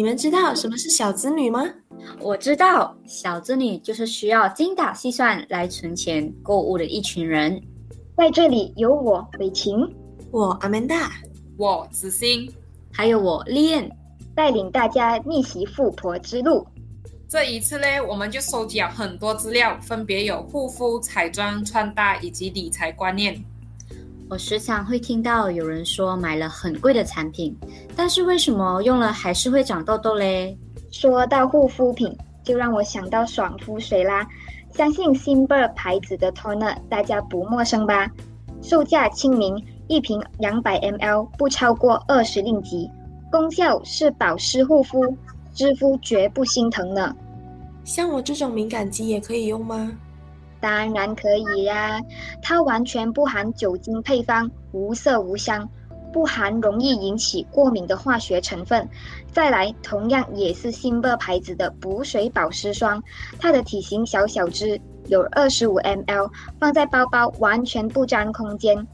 你们知道什么是小资女吗？我知道，小资女就是需要精打细算来存钱购物的一群人。在这里有我伟晴，我阿曼达，我子欣，还有我丽燕，带领大家逆袭富婆之路。这一次呢，我们就收集了很多资料，分别有护肤、彩妆、穿搭以及理财观念。我时常会听到有人说买了很贵的产品，但是为什么用了还是会长痘痘嘞？说到护肤品，就让我想到爽肤水啦。相信 Simber 牌子的 Toner 大家不陌生吧？售价亲民，一瓶两百 ml，不超过二十令吉，功效是保湿护肤，湿敷绝不心疼呢。像我这种敏感肌也可以用吗？当然可以呀，它完全不含酒精配方，无色无香，不含容易引起过敏的化学成分。再来，同样也是新贝牌子的补水保湿霜，它的体型小小只，有二十五 ml，放在包包完全不占空间。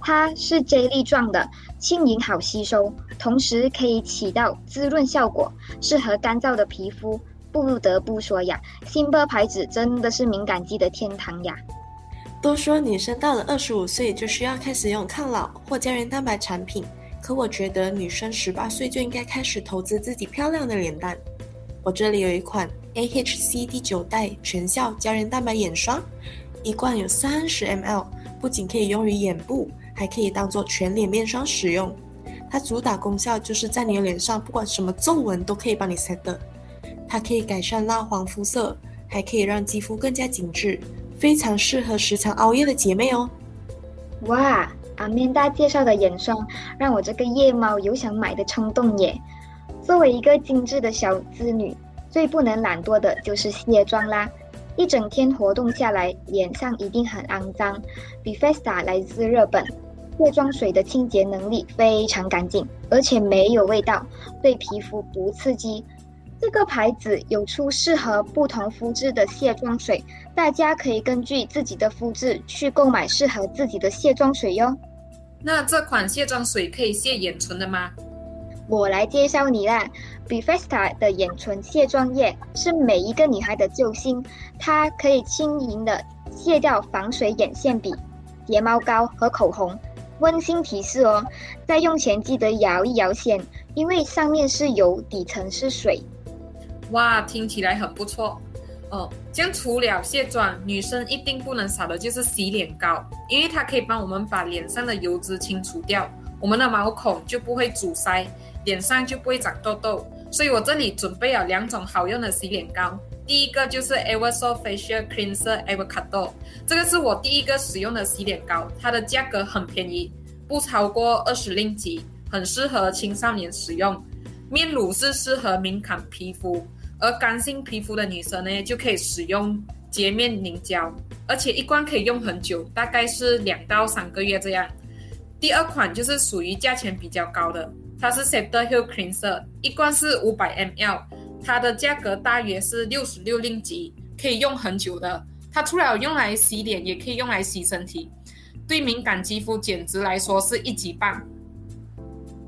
它是 J 粒状的，轻盈好吸收，同时可以起到滋润效果，适合干燥的皮肤。不得不说呀，新波牌子真的是敏感肌的天堂呀。都说女生到了二十五岁就需要开始用抗老或胶原蛋白产品，可我觉得女生十八岁就应该开始投资自己漂亮的脸蛋。我这里有一款 AHC 第九代全效胶原蛋白眼霜，一罐有三十 ml，不仅可以用于眼部，还可以当做全脸面霜使用。它主打功效就是在你的脸上，不管什么皱纹都可以帮你 set 的。它可以改善蜡黄肤色，还可以让肌肤更加紧致，非常适合时常熬夜的姐妹哦。哇，阿面大介绍的眼霜让我这个夜猫有想买的冲动耶。作为一个精致的小资女，最不能懒惰的就是卸妆啦。一整天活动下来，脸上一定很肮脏。b f e s t a 来自日本，卸妆水的清洁能力非常干净，而且没有味道，对皮肤不刺激。这个牌子有出适合不同肤质的卸妆水，大家可以根据自己的肤质去购买适合自己的卸妆水哟。那这款卸妆水可以卸眼唇的吗？我来介绍你啦 b e f e s t a 的眼唇卸妆液是每一个女孩的救星，它可以轻盈的卸掉防水眼线笔、睫毛膏和口红。温馨提示哦，在用前记得摇一摇先，因为上面是油，底层是水。哇，听起来很不错哦！这样除了卸妆，女生一定不能少的就是洗脸膏，因为它可以帮我们把脸上的油脂清除掉，我们的毛孔就不会阻塞，脸上就不会长痘痘。所以我这里准备了两种好用的洗脸膏，第一个就是 Eversoft Facial Cleanser Avocado，这个是我第一个使用的洗脸膏，它的价格很便宜，不超过二十令吉，很适合青少年使用。面乳是适合敏感皮肤，而干性皮肤的女生呢，就可以使用洁面凝胶，而且一罐可以用很久，大概是两到三个月这样。第二款就是属于价钱比较高的，它是 s e p t e Hill Cleanser，一罐是五百 ml，它的价格大约是六十六令吉，可以用很久的。它除了用来洗脸，也可以用来洗身体，对敏感肌肤简直来说是一级棒。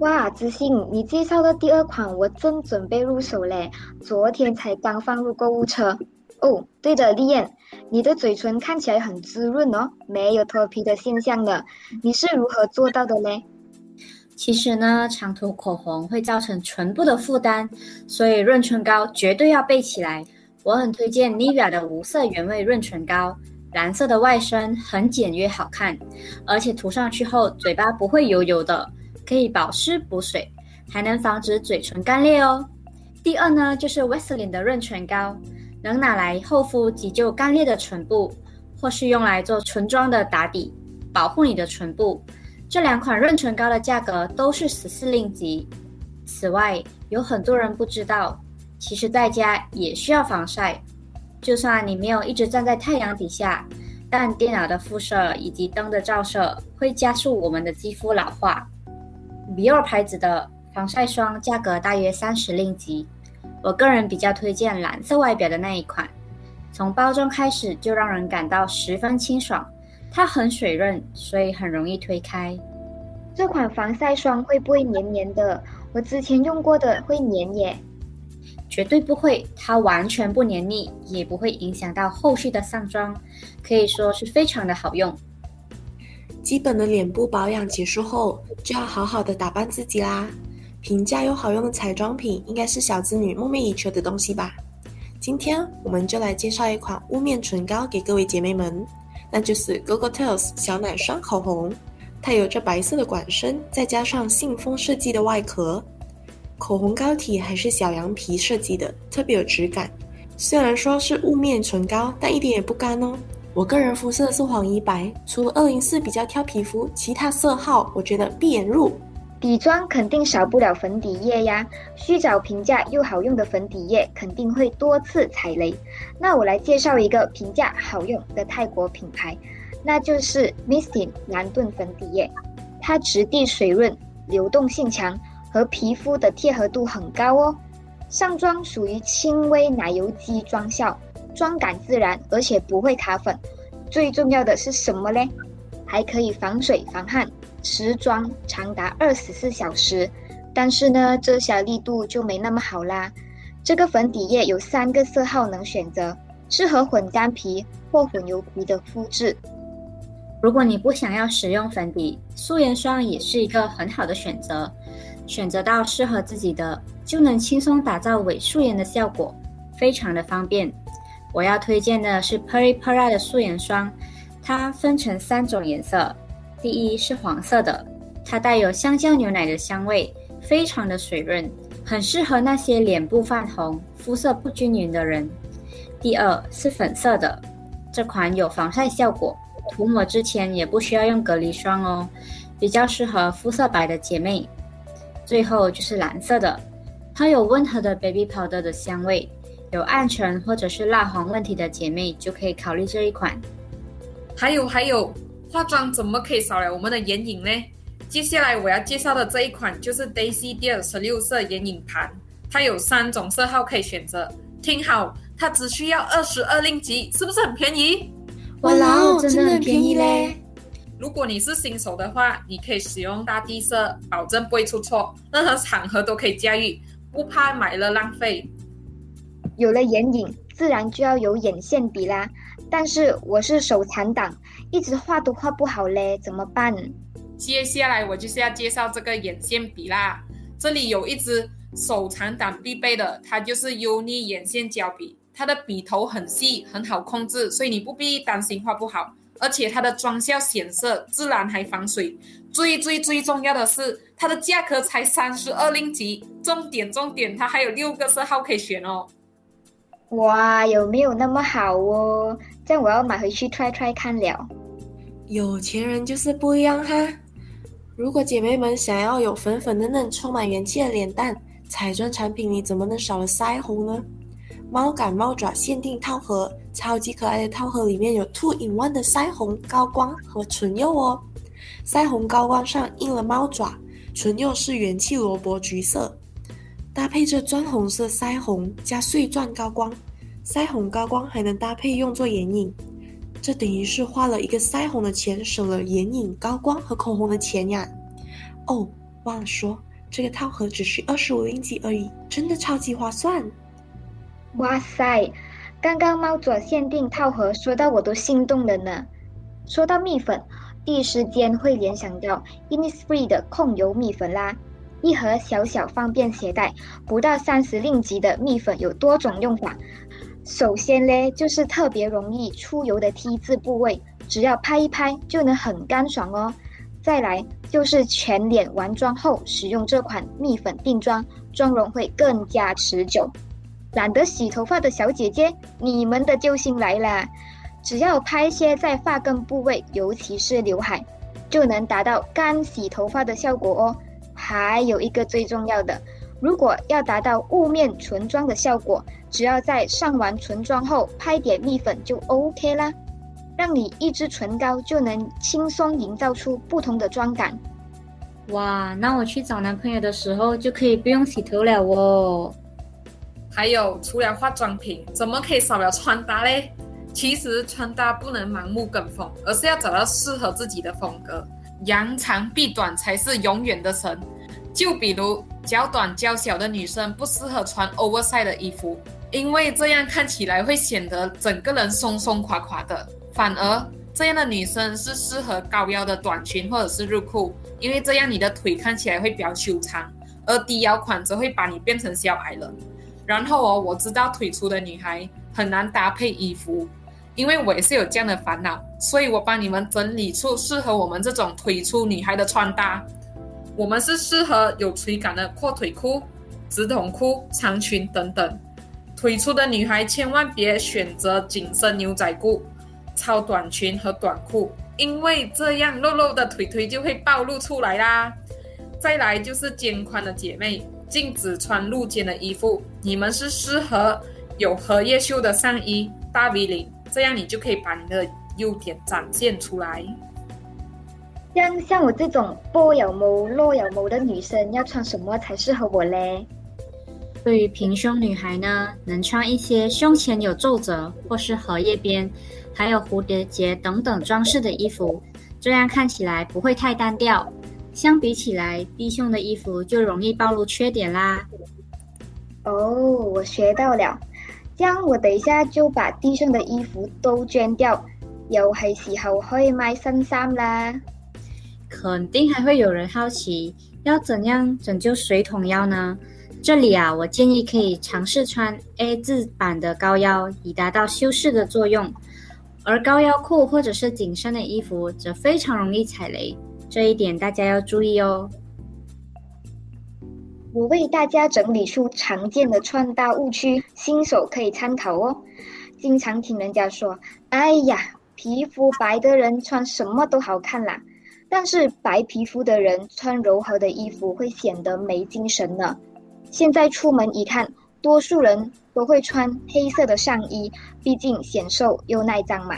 哇，知信，你介绍的第二款我正准备入手嘞，昨天才刚放入购物车。哦，对的，丽燕，你的嘴唇看起来很滋润哦，没有脱皮的现象的，你是如何做到的嘞？其实呢，长涂口红会造成唇部的负担，所以润唇膏绝对要备起来。我很推荐 Nivea 的无色原味润唇膏，蓝色的外身很简约好看，而且涂上去后嘴巴不会油油的。可以保湿补水，还能防止嘴唇干裂哦。第二呢，就是 w e s l i n 的润唇膏，能拿来厚敷急救干裂的唇部，或是用来做唇妆的打底，保护你的唇部。这两款润唇膏的价格都是十四令吉。此外，有很多人不知道，其实在家也需要防晒。就算你没有一直站在太阳底下，但电脑的辐射以及灯的照射会加速我们的肌肤老化。B i 牌子的防晒霜价格大约三十令吉，我个人比较推荐蓝色外表的那一款，从包装开始就让人感到十分清爽，它很水润，所以很容易推开。这款防晒霜会不会黏黏的？我之前用过的会黏耶。绝对不会，它完全不黏腻，也不会影响到后续的上妆，可以说是非常的好用。基本的脸部保养结束后，就要好好的打扮自己啦。平价又好用的彩妆品，应该是小资女梦寐以求的东西吧。今天我们就来介绍一款雾面唇膏给各位姐妹们，那就是 GoGoTales 小奶霜口红。它有着白色的管身，再加上信封设计的外壳。口红膏体还是小羊皮设计的，特别有质感。虽然说是雾面唇膏，但一点也不干哦。我个人肤色是黄一白，除了二零四比较挑皮肤，其他色号我觉得闭眼入。底妆肯定少不了粉底液呀，需找平价又好用的粉底液，肯定会多次踩雷。那我来介绍一个平价好用的泰国品牌，那就是 Mistin 蓝盾粉底液，它质地水润，流动性强。和皮肤的贴合度很高哦，上妆属于轻微奶油肌妆效，妆感自然，而且不会卡粉。最重要的是什么嘞？还可以防水防汗，持妆长达二十四小时。但是呢，遮瑕力度就没那么好啦。这个粉底液有三个色号能选择，适合混干皮或混油皮的肤质。如果你不想要使用粉底，素颜霜也是一个很好的选择。选择到适合自己的，就能轻松打造伪素颜的效果，非常的方便。我要推荐的是 Peri Pera 的素颜霜，它分成三种颜色。第一是黄色的，它带有香蕉牛奶的香味，非常的水润，很适合那些脸部泛红、肤色不均匀的人。第二是粉色的，这款有防晒效果，涂抹之前也不需要用隔离霜哦，比较适合肤色白的姐妹。最后就是蓝色的，它有温和的 baby powder 的香味，有暗沉或者是蜡黄问题的姐妹就可以考虑这一款。还有还有，化妆怎么可以少了我们的眼影呢？接下来我要介绍的这一款就是 Daisy Dear 十六色眼影盘，它有三种色号可以选择。听好，它只需要二十二令吉，是不是很便宜？哇哦，真的很便宜嘞！如果你是新手的话，你可以使用大地色，保证不会出错，任何场合都可以驾驭，不怕买了浪费。有了眼影，自然就要有眼线笔啦。但是我是手残党，一直画都画不好嘞，怎么办？接下来我就是要介绍这个眼线笔啦。这里有一支手残党必备的，它就是 Uni 眼线胶笔，它的笔头很细，很好控制，所以你不必担心画不好。而且它的妆效显色，自然还防水。最最最重要的是，它的价格才三十二令吉。重点重点，它还有六个色号可以选哦。哇，有没有那么好哦？这样我要买回去 try try 看了。有钱人就是不一样哈。如果姐妹们想要有粉粉嫩嫩、充满元气的脸蛋，彩妆产品里怎么能少了腮红呢？猫感猫爪限定套盒，超级可爱的套盒里面有 two in one 的腮红高光和唇釉哦。腮红高光上印了猫爪，唇釉是元气萝卜橘色，搭配着砖红色腮红加碎钻高光，腮红高光还能搭配用作眼影，这等于是花了一个腮红的钱，省了眼影高光和口红的钱呀。哦，忘了说，这个套盒只需二十五令吉而已，真的超级划算。哇塞，刚刚猫爪限定套盒说到我都心动了呢。说到蜜粉，第一时间会联想到 Innisfree 的控油蜜粉啦。一盒小小方便携带，不到三十令吉的蜜粉有多种用法。首先嘞，就是特别容易出油的 T 字部位，只要拍一拍就能很干爽哦。再来就是全脸完妆后使用这款蜜粉定妆，妆容会更加持久。懒得洗头发的小姐姐，你们的救星来啦！只要拍些在发根部位，尤其是刘海，就能达到干洗头发的效果哦。还有一个最重要的，如果要达到雾面唇妆的效果，只要在上完唇妆后拍点蜜粉就 OK 啦，让你一支唇膏就能轻松营造出不同的妆感。哇，那我去找男朋友的时候就可以不用洗头了哦。还有，除了化妆品，怎么可以少了穿搭嘞？其实穿搭不能盲目跟风，而是要找到适合自己的风格。扬长避短才是永远的神。就比如脚短脚小的女生不适合穿 oversize 的衣服，因为这样看起来会显得整个人松松垮垮的。反而这样的女生是适合高腰的短裙或者是入裤，因为这样你的腿看起来会比较修长，而低腰款则会把你变成小矮人。然后哦，我知道腿粗的女孩很难搭配衣服，因为我也是有这样的烦恼，所以我帮你们整理出适合我们这种腿粗女孩的穿搭。我们是适合有垂感的阔腿裤、直筒裤、长裙等等。腿粗的女孩千万别选择紧身牛仔裤、超短裙和短裤，因为这样肉肉的腿腿就会暴露出来啦。再来就是肩宽的姐妹。禁止穿露肩的衣服。你们是适合有荷叶袖的上衣、大 V 领，这样你就可以把你的优点展现出来。像像我这种波有毛、落有毛的女生，要穿什么才适合我嘞？对于平胸女孩呢，能穿一些胸前有皱褶或是荷叶边，还有蝴蝶结等等装饰的衣服，这样看起来不会太单调。相比起来，低胸的衣服就容易暴露缺点啦。哦，我学到了，这样我等一下就把低胸的衣服都捐掉，又係時候可以買新衫啦。肯定还会有人好奇，要怎样拯救水桶腰呢？这里啊，我建议可以尝试穿 A 字版的高腰，以达到修饰的作用。而高腰裤或者是紧身的衣服，则非常容易踩雷。这一点大家要注意哦。我为大家整理出常见的穿搭误区，新手可以参考哦。经常听人家说：“哎呀，皮肤白的人穿什么都好看啦。”但是白皮肤的人穿柔和的衣服会显得没精神呢。现在出门一看，多数人都会穿黑色的上衣，毕竟显瘦又耐脏嘛。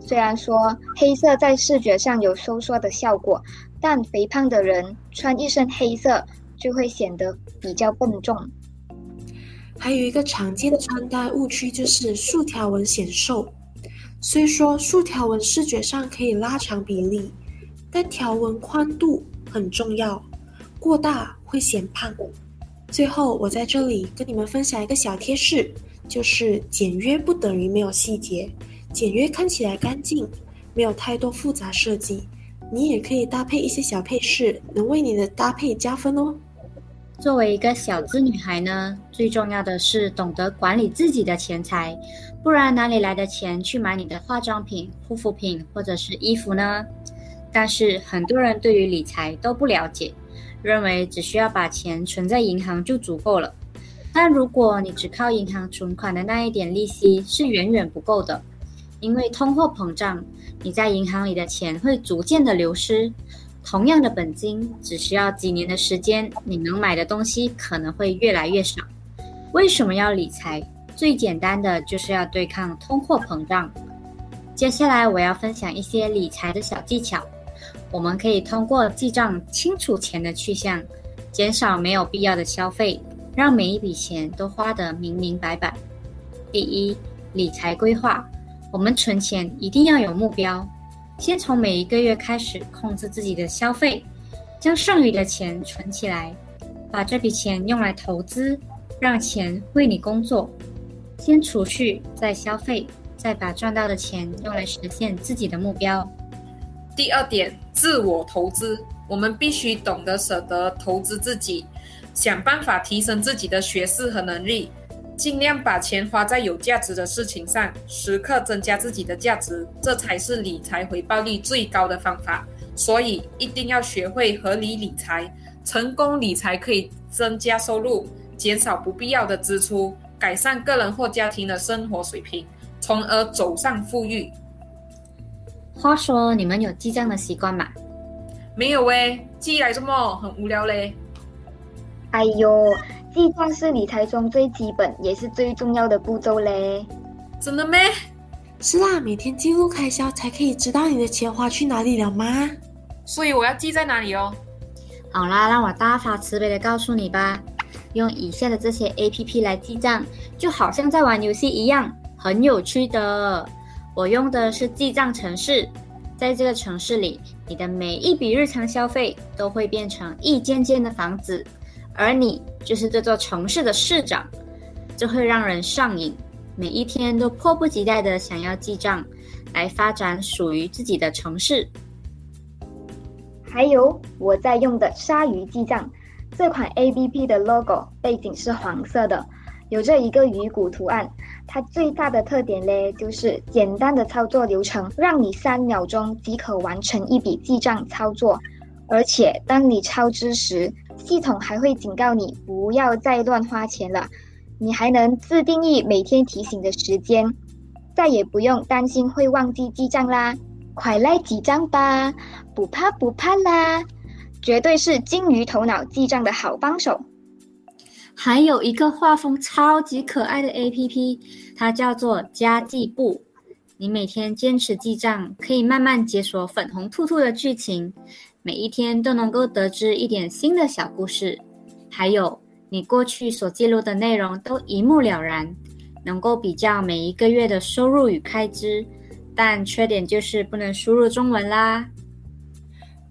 虽然说黑色在视觉上有收缩的效果，但肥胖的人穿一身黑色就会显得比较笨重。还有一个常见的穿搭误区就是竖条纹显瘦。虽说竖条纹视觉上可以拉长比例，但条纹宽度很重要，过大会显胖。最后，我在这里跟你们分享一个小贴士，就是简约不等于没有细节。简约看起来干净，没有太多复杂设计。你也可以搭配一些小配饰，能为你的搭配加分哦。作为一个小资女孩呢，最重要的是懂得管理自己的钱财，不然哪里来的钱去买你的化妆品、护肤品或者是衣服呢？但是很多人对于理财都不了解，认为只需要把钱存在银行就足够了。但如果你只靠银行存款的那一点利息，是远远不够的。因为通货膨胀，你在银行里的钱会逐渐的流失。同样的本金，只需要几年的时间，你能买的东西可能会越来越少。为什么要理财？最简单的就是要对抗通货膨胀。接下来我要分享一些理财的小技巧，我们可以通过记账清楚钱的去向，减少没有必要的消费，让每一笔钱都花得明明白白。第一，理财规划。我们存钱一定要有目标，先从每一个月开始控制自己的消费，将剩余的钱存起来，把这笔钱用来投资，让钱为你工作。先储蓄，再消费，再把赚到的钱用来实现自己的目标。第二点，自我投资，我们必须懂得舍得投资自己，想办法提升自己的学识和能力。尽量把钱花在有价值的事情上，时刻增加自己的价值，这才是理财回报率最高的方法。所以一定要学会合理理财，成功理财可以增加收入，减少不必要的支出，改善个人或家庭的生活水平，从而走上富裕。话说，你们有记账的习惯吗？没有喂，记来这么很无聊嘞。哎呦。记账是理财中最基本也是最重要的步骤嘞，真的咩？是啦，每天记录开销才可以知道你的钱花去哪里了吗？所以我要记在哪里哦？好啦，让我大发慈悲的告诉你吧，用以下的这些 A P P 来记账，就好像在玩游戏一样，很有趣的。我用的是记账城市，在这个城市里，你的每一笔日常消费都会变成一间间的房子。而你就是这座城市的市长，这会让人上瘾，每一天都迫不及待的想要记账，来发展属于自己的城市。还有我在用的鲨鱼记账，这款 A P P 的 logo 背景是黄色的，有着一个鱼骨图案。它最大的特点嘞，就是简单的操作流程，让你三秒钟即可完成一笔记账操作。而且当你超支时，系统还会警告你不要再乱花钱了。你还能自定义每天提醒的时间，再也不用担心会忘记记账啦。快来记账吧，不怕不怕啦！绝对是金鱼头脑记账的好帮手。还有一个画风超级可爱的 APP，它叫做家计簿。你每天坚持记账，可以慢慢解锁粉红兔兔的剧情，每一天都能够得知一点新的小故事。还有你过去所记录的内容都一目了然，能够比较每一个月的收入与开支。但缺点就是不能输入中文啦。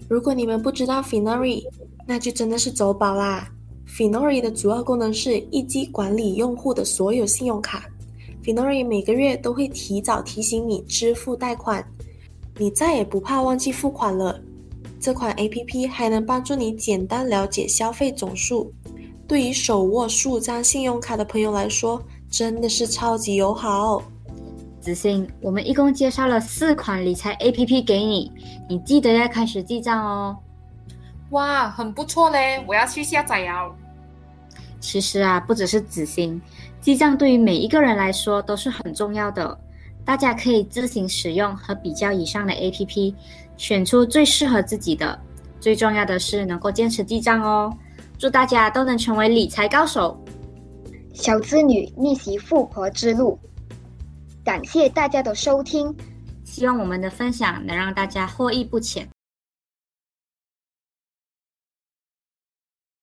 如果你们不知道 Finery，那就真的是走宝啦。Finori 的主要功能是一机管理用户的所有信用卡。Finori 每个月都会提早提醒你支付贷款，你再也不怕忘记付款了。这款 APP 还能帮助你简单了解消费总数，对于手握数张信用卡的朋友来说，真的是超级友好。子欣，我们一共介绍了四款理财 APP 给你，你记得要开始记账哦。哇，很不错嘞，我要去下载哦。其实啊，不只是子欣，记账对于每一个人来说都是很重要的。大家可以自行使用和比较以上的 APP，选出最适合自己的。最重要的是能够坚持记账哦。祝大家都能成为理财高手。小资女逆袭富婆之路。感谢大家的收听，希望我们的分享能让大家获益不浅。